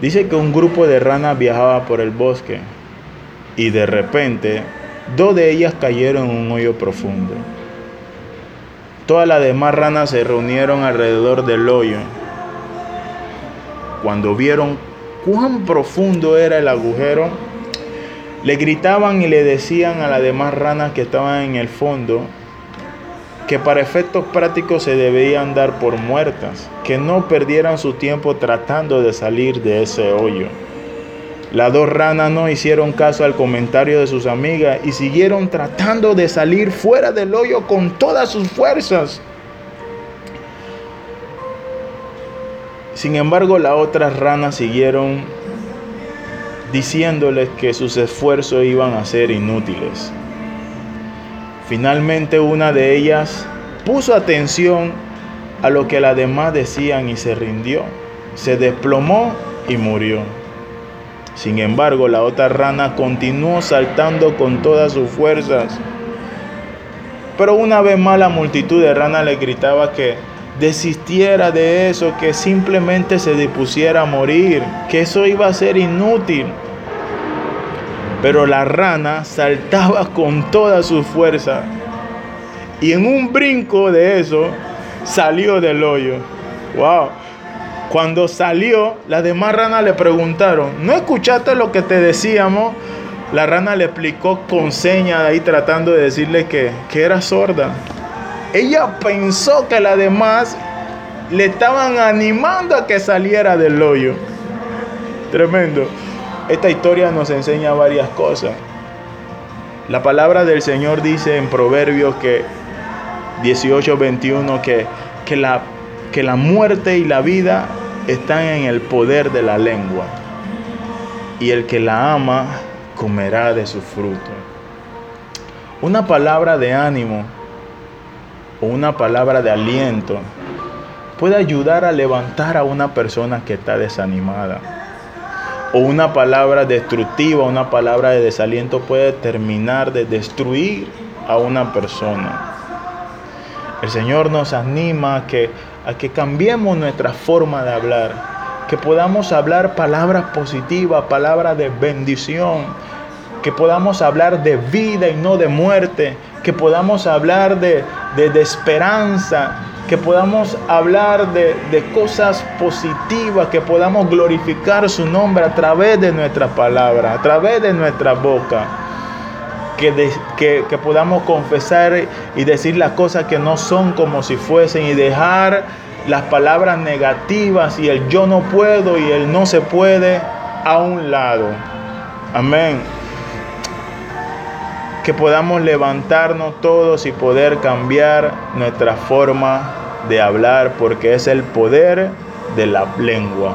Dice que un grupo de ranas viajaba por el bosque y de repente dos de ellas cayeron en un hoyo profundo. Todas las demás ranas se reunieron alrededor del hoyo. Cuando vieron cuán profundo era el agujero, le gritaban y le decían a las demás ranas que estaban en el fondo que para efectos prácticos se debían dar por muertas, que no perdieran su tiempo tratando de salir de ese hoyo. Las dos ranas no hicieron caso al comentario de sus amigas y siguieron tratando de salir fuera del hoyo con todas sus fuerzas. Sin embargo, las otras ranas siguieron diciéndoles que sus esfuerzos iban a ser inútiles. Finalmente una de ellas puso atención a lo que las demás decían y se rindió. Se desplomó y murió. Sin embargo, la otra rana continuó saltando con todas sus fuerzas. Pero una vez más la multitud de ranas le gritaba que desistiera de eso, que simplemente se dispusiera a morir, que eso iba a ser inútil. Pero la rana saltaba con toda su fuerza y en un brinco de eso salió del hoyo. Wow. Cuando salió, las demás ranas le preguntaron, ¿no escuchaste lo que te decíamos? La rana le explicó con señas ahí tratando de decirle que, que era sorda. Ella pensó que las demás le estaban animando a que saliera del hoyo. Tremendo. Esta historia nos enseña varias cosas. La palabra del Señor dice en Proverbios que 18:21 que, que, la, que la muerte y la vida están en el poder de la lengua. Y el que la ama comerá de su fruto. Una palabra de ánimo o una palabra de aliento puede ayudar a levantar a una persona que está desanimada. O una palabra destructiva, una palabra de desaliento puede terminar de destruir a una persona. El Señor nos anima a que, a que cambiemos nuestra forma de hablar, que podamos hablar palabras positivas, palabras de bendición, que podamos hablar de vida y no de muerte, que podamos hablar de, de, esperanza, que podamos hablar de, de, cosas positivas, que podamos glorificar su nombre a través de nuestra palabra, a través de nuestra boca que, que, podamos confesar y decir las cosas que no son como si fuesen y dejar las palabras negativas y el yo no puedo y el no se puede a un lado. Amén. Que podamos levantarnos todos y poder cambiar nuestra forma de hablar porque es el poder de la lengua.